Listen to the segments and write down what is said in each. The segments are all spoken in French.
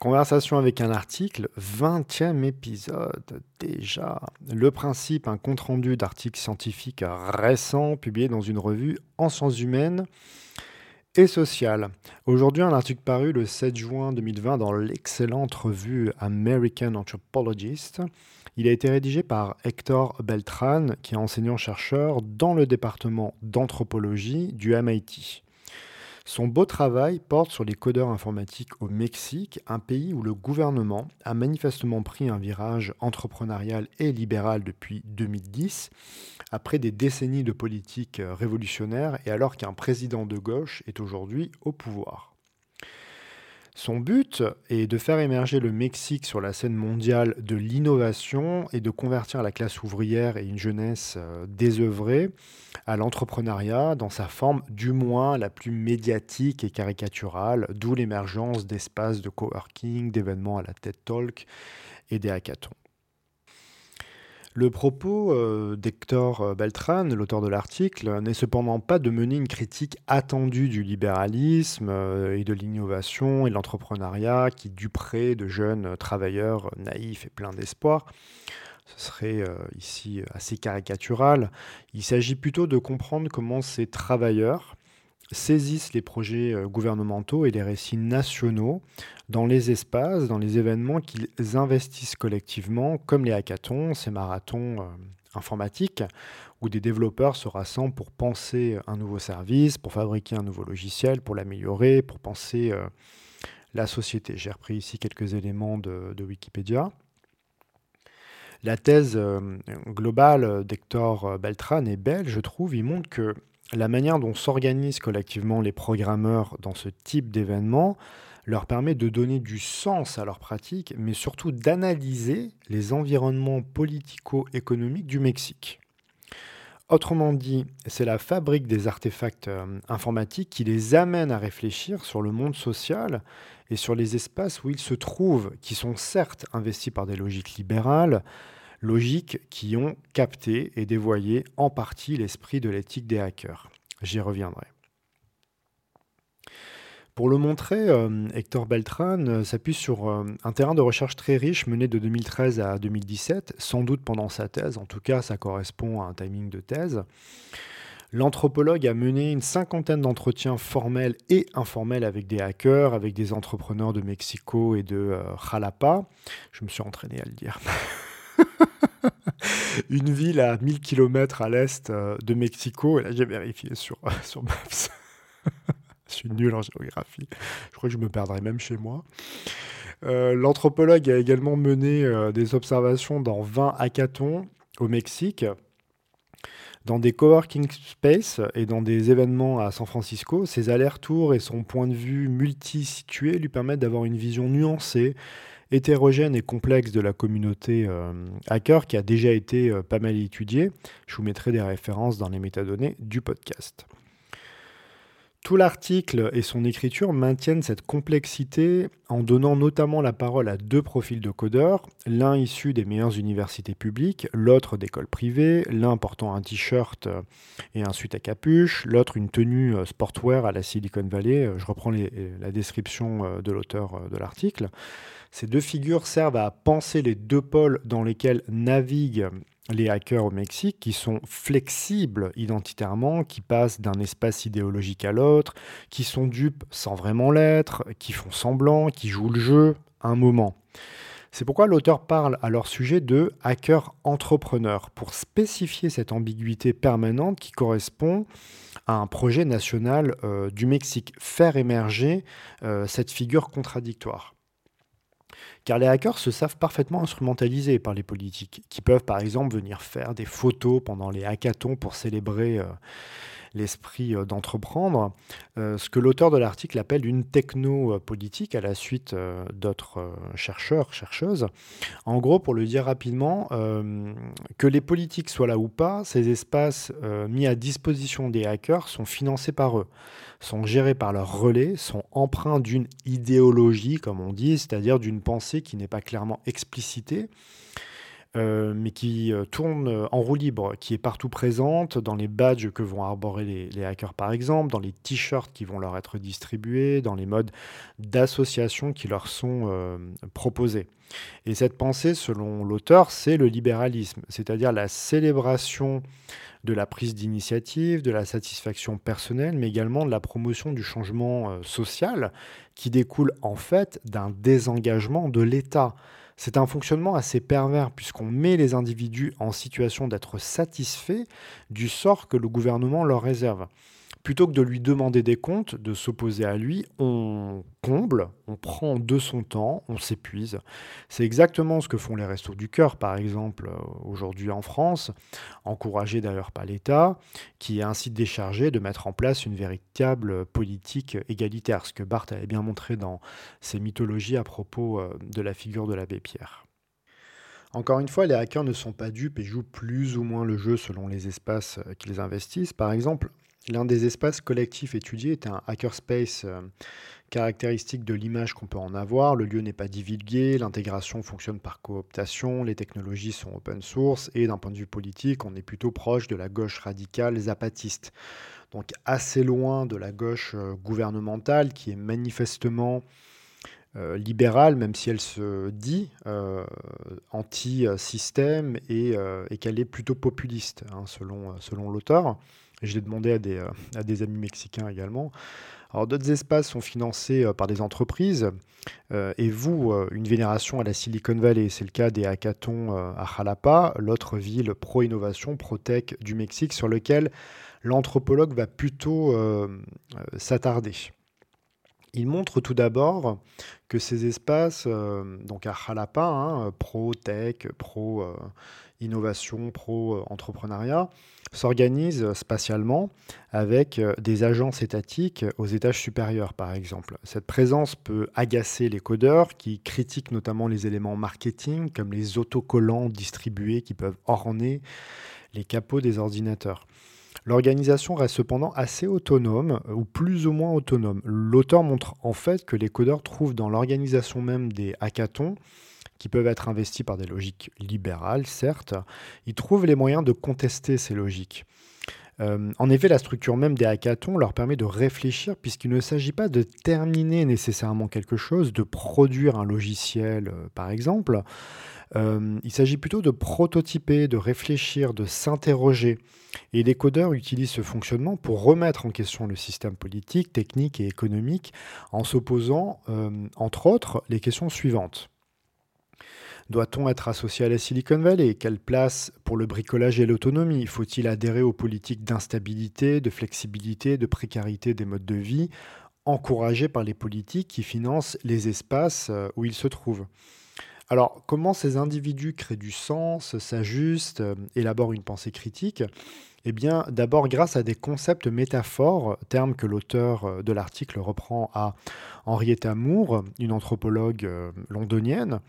Conversation avec un article, 20e épisode déjà. Le principe, un compte-rendu d'articles scientifiques récents publié dans une revue en sciences humaines et sociales. Aujourd'hui, un article paru le 7 juin 2020 dans l'excellente revue American Anthropologist. Il a été rédigé par Hector Beltran, qui est enseignant-chercheur dans le département d'anthropologie du MIT. Son beau travail porte sur les codeurs informatiques au Mexique, un pays où le gouvernement a manifestement pris un virage entrepreneurial et libéral depuis 2010, après des décennies de politique révolutionnaire et alors qu'un président de gauche est aujourd'hui au pouvoir. Son but est de faire émerger le Mexique sur la scène mondiale de l'innovation et de convertir la classe ouvrière et une jeunesse euh, désœuvrée à l'entrepreneuriat dans sa forme du moins la plus médiatique et caricaturale, d'où l'émergence d'espaces de coworking, d'événements à la TED Talk et des hackathons. Le propos euh, d'Hector euh, Beltran, l'auteur de l'article, n'est cependant pas de mener une critique attendue du libéralisme euh, et de l'innovation et de l'entrepreneuriat qui duperait de jeunes travailleurs naïfs et pleins d'espoir. Ce serait ici assez caricatural. Il s'agit plutôt de comprendre comment ces travailleurs, saisissent les projets euh, gouvernementaux et les récits nationaux dans les espaces, dans les événements qu'ils investissent collectivement, comme les hackathons, ces marathons euh, informatiques, où des développeurs se rassemblent pour penser un nouveau service, pour fabriquer un nouveau logiciel, pour l'améliorer, pour penser euh, la société. J'ai repris ici quelques éléments de, de Wikipédia. La thèse globale d'Hector Beltran est belle, je trouve. Il montre que la manière dont s'organisent collectivement les programmeurs dans ce type d'événement leur permet de donner du sens à leur pratique, mais surtout d'analyser les environnements politico-économiques du Mexique. Autrement dit, c'est la fabrique des artefacts euh, informatiques qui les amène à réfléchir sur le monde social et sur les espaces où ils se trouvent, qui sont certes investis par des logiques libérales, logiques qui ont capté et dévoyé en partie l'esprit de l'éthique des hackers. J'y reviendrai. Pour le montrer, euh, Hector Beltran euh, s'appuie sur euh, un terrain de recherche très riche mené de 2013 à 2017, sans doute pendant sa thèse, en tout cas ça correspond à un timing de thèse. L'anthropologue a mené une cinquantaine d'entretiens formels et informels avec des hackers, avec des entrepreneurs de Mexico et de Jalapa. Je me suis entraîné à le dire. une ville à 1000 km à l'est euh, de Mexico. Et là, j'ai vérifié sur, sur Maps. je suis nul en géographie. Je crois que je me perdrai même chez moi. Euh, l'anthropologue a également mené euh, des observations dans 20 hackathons au Mexique, dans des coworking space et dans des événements à San Francisco. Ses allers-retours et son point de vue multi-situé lui permettent d'avoir une vision nuancée hétérogène et complexe de la communauté euh, hacker qui a déjà été euh, pas mal étudiée. Je vous mettrai des références dans les métadonnées du podcast. Tout l'article et son écriture maintiennent cette complexité en donnant notamment la parole à deux profils de codeurs, l'un issu des meilleures universités publiques, l'autre d'écoles privées, l'un portant un t-shirt euh, et un suite à capuche, l'autre une tenue sportwear à la Silicon Valley. Je reprends la description de l'auteur de l'article. Ces deux figures servent à penser les deux pôles dans lesquels naviguent les hackers au Mexique, qui sont flexibles identitairement, qui passent d'un espace idéologique à l'autre, qui sont dupes sans vraiment l'être, qui font semblant, qui jouent le jeu un moment. C'est pourquoi l'auteur parle à leur sujet de hackers entrepreneurs, pour spécifier cette ambiguïté permanente qui correspond à un projet national euh, du Mexique, faire émerger euh, cette figure contradictoire. Car les hackers se savent parfaitement instrumentalisés par les politiques, qui peuvent par exemple venir faire des photos pendant les hackathons pour célébrer euh, l'esprit euh, d'entreprendre, euh, ce que l'auteur de l'article appelle une techno-politique à la suite d'autres chercheurs, chercheuses. En gros, pour le dire rapidement, que les politiques soient là ou pas, ces espaces mis à disposition des hackers sont financés par eux sont gérés par leurs relais, sont empreints d'une idéologie, comme on dit, c'est-à-dire d'une pensée qui n'est pas clairement explicitée, euh, mais qui euh, tourne en roue libre, qui est partout présente dans les badges que vont arborer les, hackers par exemple, dans les t-shirts qui vont leur être distribués, dans les modes d'association qui leur sont proposés. Et cette pensée, selon l'auteur, c'est le libéralisme, c'est-à-dire la célébration de la prise d'initiative, de la satisfaction personnelle, mais également de la promotion du changement social qui découle en fait d'un désengagement de l'État. C'est un fonctionnement assez pervers puisqu'on met les individus en situation d'être satisfaits du sort que le gouvernement leur réserve. Plutôt que de lui demander des comptes, de s'opposer à lui, on comble, on prend de son temps, on s'épuise. C'est exactement ce que font les restos du cœur, par exemple, euh, aujourd'hui en France, encouragés d'ailleurs par l'État, qui est ainsi déchargé de mettre en place une véritable politique égalitaire, ce que Barthes avait bien montré dans ses mythologies à propos euh, de la figure de l'abbé Pierre. Encore une fois, les hackers ne sont pas dupes et jouent plus ou moins le jeu selon les espaces euh, qu'ils investissent. Par exemple, L'un des espaces collectifs étudiés est un hackerspace euh, caractéristique de l'image qu'on peut en avoir. Le lieu n'est pas divulgué, l'intégration fonctionne par cooptation, les technologies sont open source et d'un point de vue politique, on est plutôt proche de la gauche radicale zapatiste. Donc assez loin de la gauche euh, gouvernementale qui est manifestement euh, libérale, même si elle se dit anti-système et, qu'elle est plutôt populiste, hein, selon, selon l'auteur. Je l'ai demandé à des, euh, à des amis mexicains également. Alors d'autres espaces sont financés euh, par des entreprises euh, et vous, une vénération à la Silicon Valley. C'est le cas des hackathons à Jalapa, l'autre ville pro-innovation, pro-tech du Mexique, sur lequel l'anthropologue va plutôt s'attarder. Il montre tout d'abord que ces espaces, donc à Jalapa, hein, pro-tech, pro-innovation, pro-entrepreneuriat, s'organise spatialement avec euh, des agences étatiques aux étages supérieurs, par exemple. Cette présence peut agacer les codeurs qui critiquent notamment les éléments marketing, comme les autocollants distribués qui peuvent orner les capots des ordinateurs. L'organisation reste cependant assez autonome, ou plus ou moins autonome. L'auteur montre en fait que les codeurs trouvent dans l'organisation même des hackathons qui peuvent être investis par des logiques libérales, certes, ils trouvent les moyens de contester ces logiques. Euh, en effet, la structure même des hackathons leur permet de réfléchir puisqu'il ne s'agit pas de terminer nécessairement quelque chose, de produire un logiciel euh, par exemple. Euh, il s'agit plutôt de prototyper, de réfléchir, de s'interroger. Et les codeurs utilisent ce fonctionnement pour remettre en question le système politique, technique et économique en s'opposant, entre autres, les questions suivantes. Doit-on être associé à la Silicon Valley? Quelle place pour le bricolage et l'autonomie? Faut-il adhérer aux politiques d'instabilité, de flexibilité, de précarité des modes de vie encouragées par les politiques qui financent les espaces euh, où ils se trouvent? Alors, comment ces individus créent du sens, s'ajustent, euh, élaborent une pensée critique? Eh bien, d'abord grâce à des concepts métaphores, termes que l'auteur euh, de l'article reprend à Henrietta Moore, une anthropologue londonienne.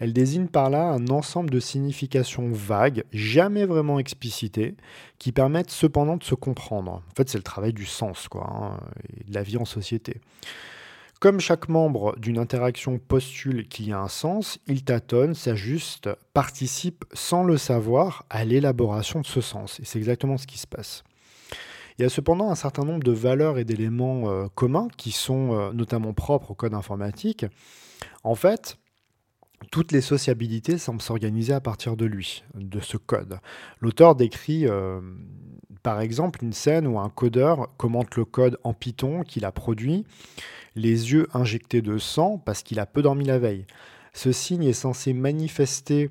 Elle désigne par là un ensemble de significations vagues, jamais vraiment explicitées, qui permettent cependant de se comprendre. En fait, c'est le travail du sens, quoi, hein, de la vie en société. Comme chaque membre d'une interaction postule qu'il y a un sens, il tâtonne, s'ajuste, participe sans le savoir à l'élaboration de ce sens. Et c'est exactement ce qui se passe. Il y a cependant un certain nombre de valeurs et d'éléments euh, communs qui sont euh, notamment propres au code informatique. En fait, toutes les sociabilités semblent s'organiser à partir de lui, de ce code. L'auteur décrit euh, par exemple une scène où un codeur commente le code en Python qu'il a produit, les yeux injectés de sang parce qu'il a peu dormi la veille. Ce signe est censé manifester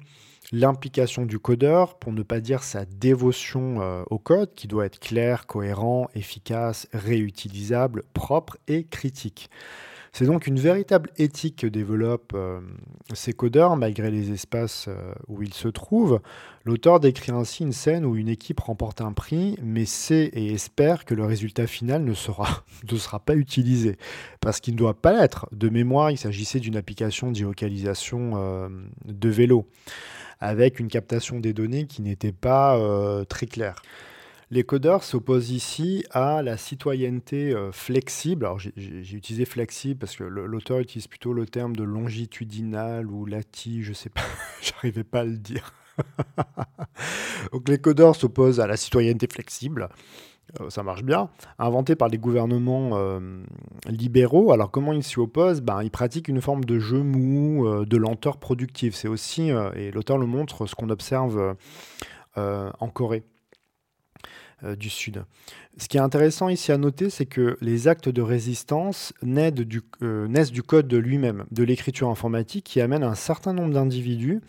l'implication du codeur, pour ne pas dire sa dévotion euh, au code, qui doit être clair, cohérent, efficace, réutilisable, propre et critique. C'est donc une véritable éthique que développent euh, ces codeurs, malgré les espaces euh, où ils se trouvent. L'auteur décrit ainsi une scène où une équipe remporte un prix, mais sait et espère que le résultat final ne sera, pas utilisé, parce qu'il ne doit pas l'être. De mémoire, il s'agissait d'une application d'ilocalisation euh, de vélo, avec une captation des données qui n'était pas très claire. Les codeurs s'opposent ici à la citoyenneté euh, flexible. Alors j'ai utilisé flexible parce que l'auteur utilise plutôt le terme de longitudinal ou lati, je sais pas, j'arrivais pas à le dire. Donc les codeurs s'opposent à la citoyenneté flexible. Euh, ça marche bien, inventé par les gouvernements euh, libéraux. Alors comment ils s'y opposent? Ben, Ils pratiquent une forme de jeu mou, de lenteur productive. C'est aussi, et l'auteur le montre, ce qu'on observe en Corée du Sud. Ce qui est intéressant ici à noter, c'est que les actes de résistance naissent du, du code de lui-même, de l'écriture informatique, qui amène un certain nombre d'individus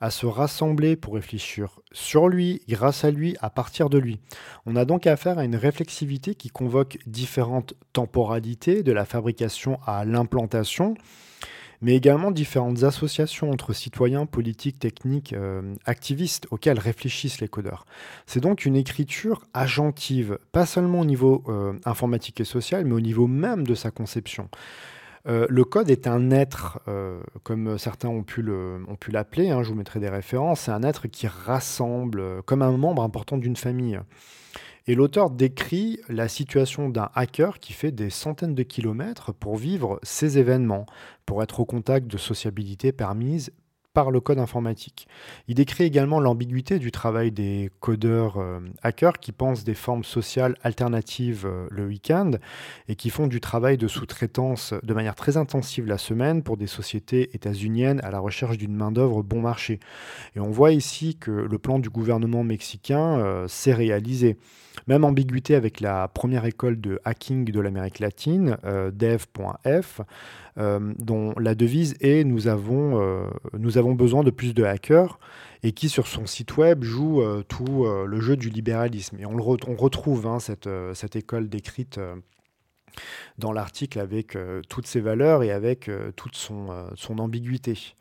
à se rassembler pour réfléchir sur lui, grâce à lui, à partir de lui. On a donc affaire à une réflexivité qui convoque différentes temporalités, de la fabrication à l'implantation, mais également différentes associations entre citoyens, politiques, techniques, euh, activistes auxquels réfléchissent les codeurs. C'est donc une écriture agentive, pas seulement au niveau euh, informatique et social, mais au niveau même de sa conception. Euh, le code est un être, comme certains ont pu l'appeler, hein, je vous mettrai des références, c'est un être qui rassemble comme un membre important d'une famille. Et l'auteur décrit la situation d'un hacker qui fait des centaines de kilomètres pour vivre ces événements, pour être au contact de sociabilité permise par le code informatique. Il décrit également l'ambiguïté du travail des codeurs euh, hackers qui pensent des formes sociales alternatives euh, le week-end et qui font du travail de sous-traitance de manière très intensive la semaine pour des sociétés états-uniennes à la recherche d'une main-d'œuvre bon marché. Et on voit ici que le plan du gouvernement mexicain euh, s'est réalisé. Même ambiguïté avec la première école de hacking de l'Amérique latine, dev.f, euh, dont la devise est euh, nous avons besoin de plus de hackers et qui sur son site web joue euh, tout le jeu du libéralisme. Et on, le on retrouve hein, cette, cette, école décrite dans l'article avec toutes ses valeurs et avec toute son, son ambiguïté.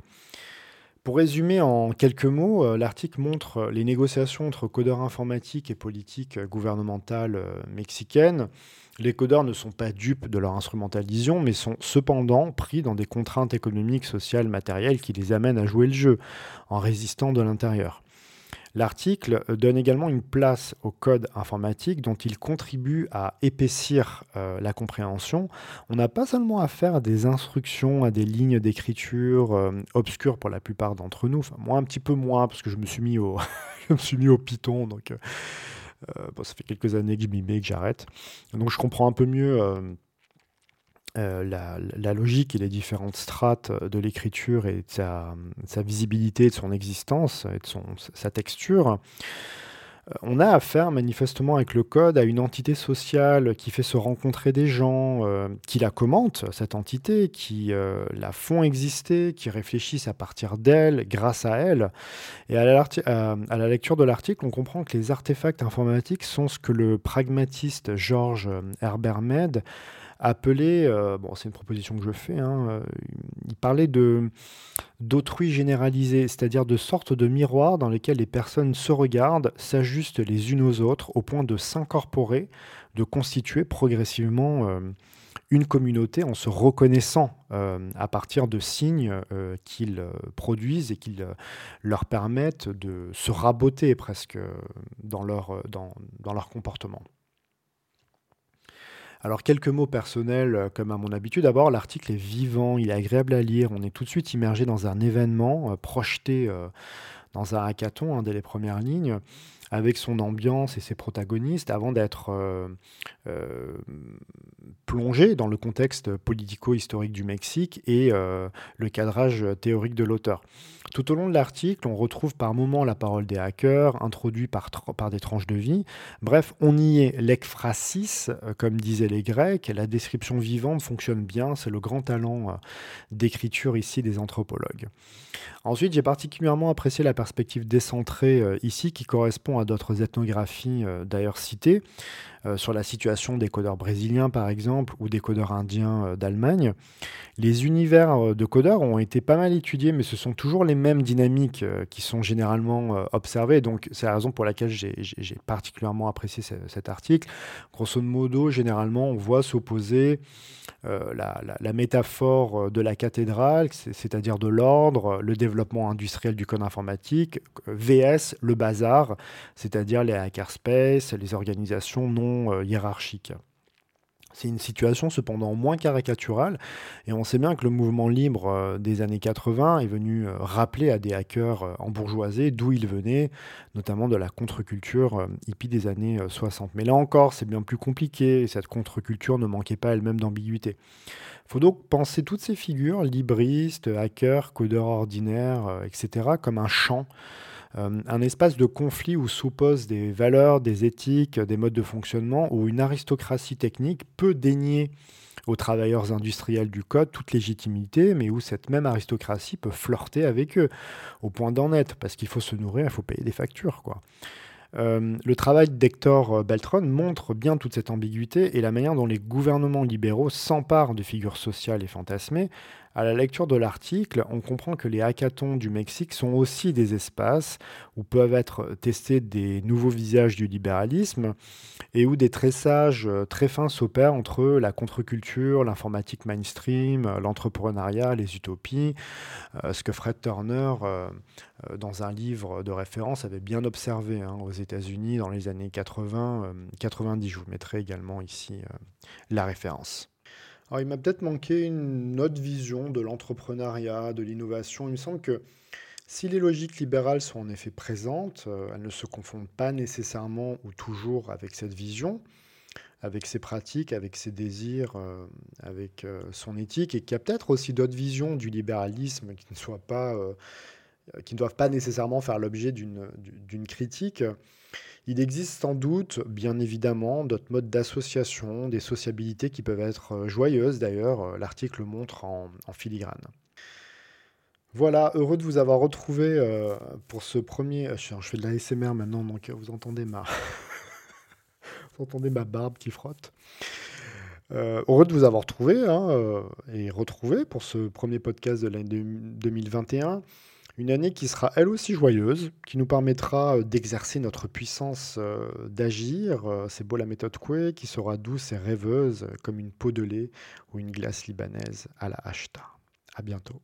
Pour résumer en quelques mots, l'article montre les négociations entre codeurs informatiques et politiques gouvernementales mexicaines les codeurs ne sont pas dupes de leur instrumentalisation, mais sont cependant pris dans des contraintes économiques, sociales, matérielles qui les amènent à jouer le jeu, en résistant de l'intérieur. L'article donne également une place au code informatique dont il contribue à épaissir euh, la compréhension. On n'a pas seulement affaire à des instructions, à des lignes d'écriture euh, obscures pour la plupart d'entre nous, enfin moi un petit peu moins parce que je me suis mis au, Python, donc euh, euh, ça fait quelques années que je m'y mets, que j'arrête. Donc je comprends un peu mieux euh, euh, la, logique et les différentes strates de l'écriture et de sa, visibilité, de son existence et de son, sa texture. Euh, on a affaire manifestement avec le code à une entité sociale qui fait se rencontrer des gens, euh, qui la commentent, cette entité, qui euh, la font exister, qui réfléchissent à partir d'elle, grâce à elle. Et à la, lecture de l'article, on comprend que les artefacts informatiques sont ce que le pragmatiste Georges Herbert Med appelé, euh, bon c'est une proposition que je fais, hein, euh, il parlait de d'autrui généralisé, c'est-à-dire de sortes de miroirs dans lesquels les personnes se regardent, s'ajustent les unes aux autres au point de s'incorporer, de constituer progressivement euh, une communauté en se reconnaissant à partir de signes qu'ils produisent et qui leur permettent de se raboter presque dans leur, dans, dans leur comportement. Alors quelques mots personnels euh, comme à mon habitude. D'abord, l'article est vivant, il est agréable à lire, on est tout de suite immergé dans un événement, euh, projeté euh, dans un hackathon hein, dès les premières lignes, avec son ambiance et ses protagonistes, avant d'être plongé dans le contexte politico-historique du Mexique et le cadrage théorique de l'auteur. Tout au long de l'article, on retrouve par moments la parole des hackers, introduit par, par des tranches de vie. Bref, on y est l'ekphrasis, euh, comme disaient les Grecs. La description vivante fonctionne bien, c'est le grand talent euh, d'écriture ici des anthropologues. Ensuite, j'ai particulièrement apprécié la perspective décentrée euh, ici, qui correspond à d'autres ethnographies d'ailleurs citées. Euh, sur la situation des codeurs brésiliens par exemple ou des codeurs indiens euh, d'Allemagne. Les univers euh, de codeurs ont été pas mal étudiés, mais ce sont toujours les mêmes dynamiques qui sont généralement observées. Donc c'est la raison pour laquelle j'ai particulièrement apprécié cet article. Grosso modo, généralement, on voit s'opposer la, la, métaphore de la cathédrale, c'est-à-dire de l'ordre, le développement industriel du code informatique, VS, le bazar, c'est-à-dire les hackerspace, les organisations non euh, hiérarchique. C'est une situation cependant moins caricaturale et on sait bien que le mouvement libre euh, des années 80 est venu euh, rappeler à des hackers embourgeoisés d'où ils venaient, notamment de la contre-culture hippie des années 60. Mais là encore, c'est bien plus compliqué et cette contre-culture ne manquait pas elle-même d'ambiguïté. Il faut donc penser toutes ces figures, libristes, hackers, codeurs ordinaires, etc., comme un champ euh, un espace de conflit où s'opposent des valeurs, des éthiques, des modes de fonctionnement, où une aristocratie technique peut dénier aux travailleurs industriels du code toute légitimité, mais où cette même aristocratie peut flirter avec eux, au point d'en être, parce qu'il faut se nourrir, il faut payer des factures. Quoi. Euh, le travail d'Hector Beltron montre bien toute cette ambiguïté et la manière dont les gouvernements libéraux s'emparent de figures sociales et fantasmées à la lecture de l'article, on comprend que les hackathons du Mexique sont aussi des espaces où peuvent être testés des nouveaux visages du libéralisme et où des tressages euh, très fins s'opèrent entre la contre-culture, l'informatique mainstream, euh, l'entrepreneuriat, les utopies, euh, ce que Fred Turner, dans un livre de référence, avait bien observé hein, aux États-Unis dans les années 80-90. Je vous mettrai également ici la référence. Alors, il m'a peut-être manqué une autre vision de l'entrepreneuriat, de l'innovation. Il me semble que si les logiques libérales sont en effet présentes, euh, elles ne se confondent pas nécessairement ou toujours avec cette vision, avec ses pratiques, avec ses désirs, euh, avec euh, son éthique, et qu'il y a peut-être aussi d'autres visions du libéralisme qui ne soient pas, qui ne doivent pas nécessairement faire l'objet d'une critique. Il existe sans doute, bien évidemment, d'autres modes d'association, des sociabilités qui peuvent être euh, joyeuses d'ailleurs, euh, l'article montre en, filigrane. Voilà, heureux de vous avoir retrouvé euh, pour ce premier... Je, fais de la SMR maintenant, donc vous entendez ma... vous entendez ma barbe qui frotte. heureux de vous avoir retrouvé hein, et retrouvé pour ce premier podcast de l'année 2021. Une année qui sera elle aussi joyeuse, qui nous permettra euh, d'exercer notre puissance euh, d'agir. Euh, c'est beau la méthode Koué, qui sera douce et rêveuse comme une peau de lait ou une glace libanaise à la hachta. À bientôt.